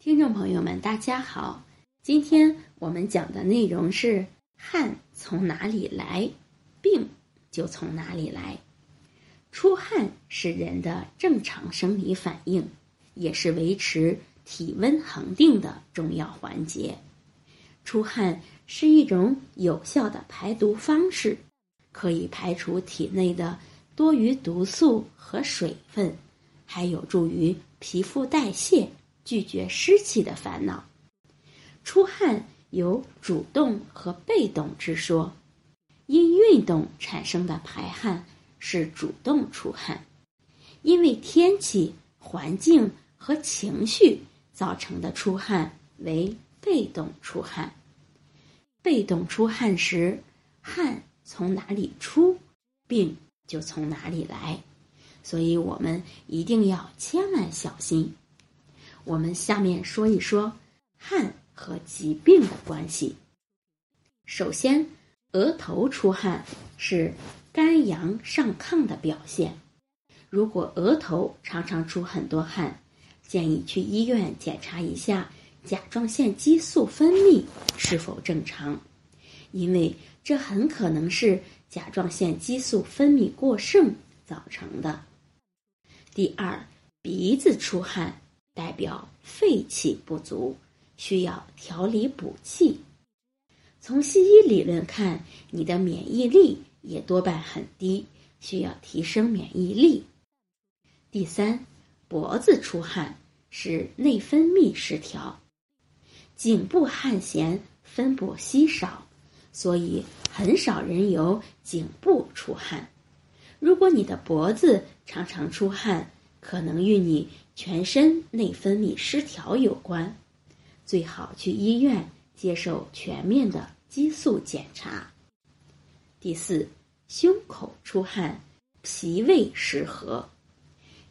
听众朋友们，大家好，今天我们讲的内容是汗从哪里来，病就从哪里来。出汗是人的正常生理反应，也是维持体温恒定的重要环节。出汗是一种有效的排毒方式，可以排除体内的多余毒素和水分，还有助于皮肤代谢。拒绝湿气的烦恼，出汗有主动和被动之说。因运动产生的排汗是主动出汗，因为天气、环境和情绪造成的出汗为被动出汗。被动出汗时，汗从哪里出，病就从哪里来，所以我们一定要千万小心。我们下面说一说汗和疾病的关系。首先，额头出汗是肝阳上亢的表现。如果额头常常出很多汗，建议去医院检查一下甲状腺激素分泌是否正常，因为这很可能是甲状腺激素分泌过剩造成的。第二，鼻子出汗。代表肺气不足，需要调理补气。从西医理论看，你的免疫力也多半很低，需要提升免疫力。第三，脖子出汗是内分泌失调，颈部汗腺分布稀少，所以很少人有颈部出汗。如果你的脖子常常出汗，可能与你。全身内分泌失调有关，最好去医院接受全面的激素检查。第四，胸口出汗，脾胃失和。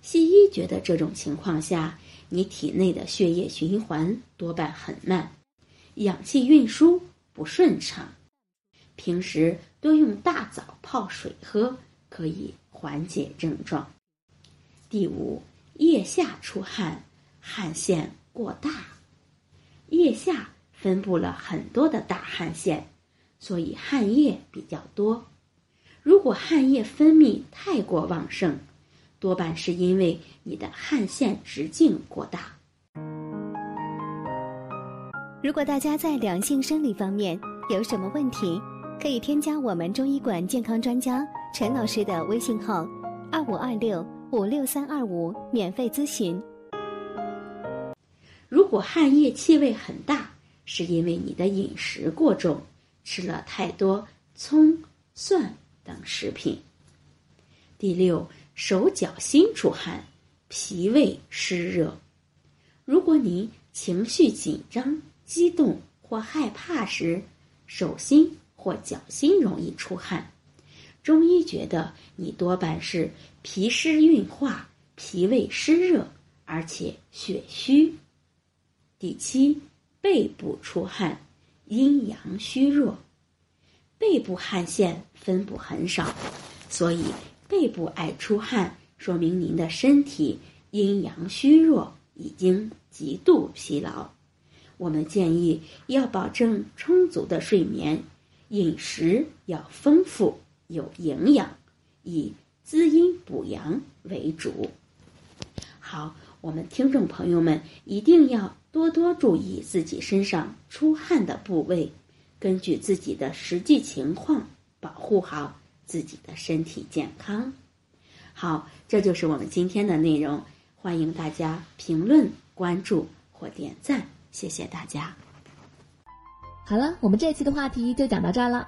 西医觉得这种情况下，你体内的血液循环多半很慢，氧气运输不顺畅。平时多用大枣泡水喝，可以缓解症状。第五。腋下出汗，汗腺过大，腋下分布了很多的大汗腺，所以汗液比较多。如果汗液分泌太过旺盛，多半是因为你的汗腺直径过大。如果大家在两性生理方面有什么问题，可以添加我们中医馆健康专家陈老师的微信号：二五二六。五六三二五，免费咨询。如果汗液气味很大，是因为你的饮食过重，吃了太多葱、蒜等食品。第六，手脚心出汗，脾胃湿热。如果你情绪紧张、激动或害怕时，手心或脚心容易出汗。中医觉得你多半是脾湿运化，脾胃湿热，而且血虚。第七，背部出汗，阴阳虚弱，背部汗腺分布很少，所以背部爱出汗，说明您的身体阴阳虚弱，已经极度疲劳。我们建议要保证充足的睡眠，饮食要丰富。有营养，以滋阴补阳为主。好，我们听众朋友们一定要多多注意自己身上出汗的部位，根据自己的实际情况保护好自己的身体健康。好，这就是我们今天的内容。欢迎大家评论、关注或点赞，谢谢大家。好了，我们这期的话题就讲到这儿了。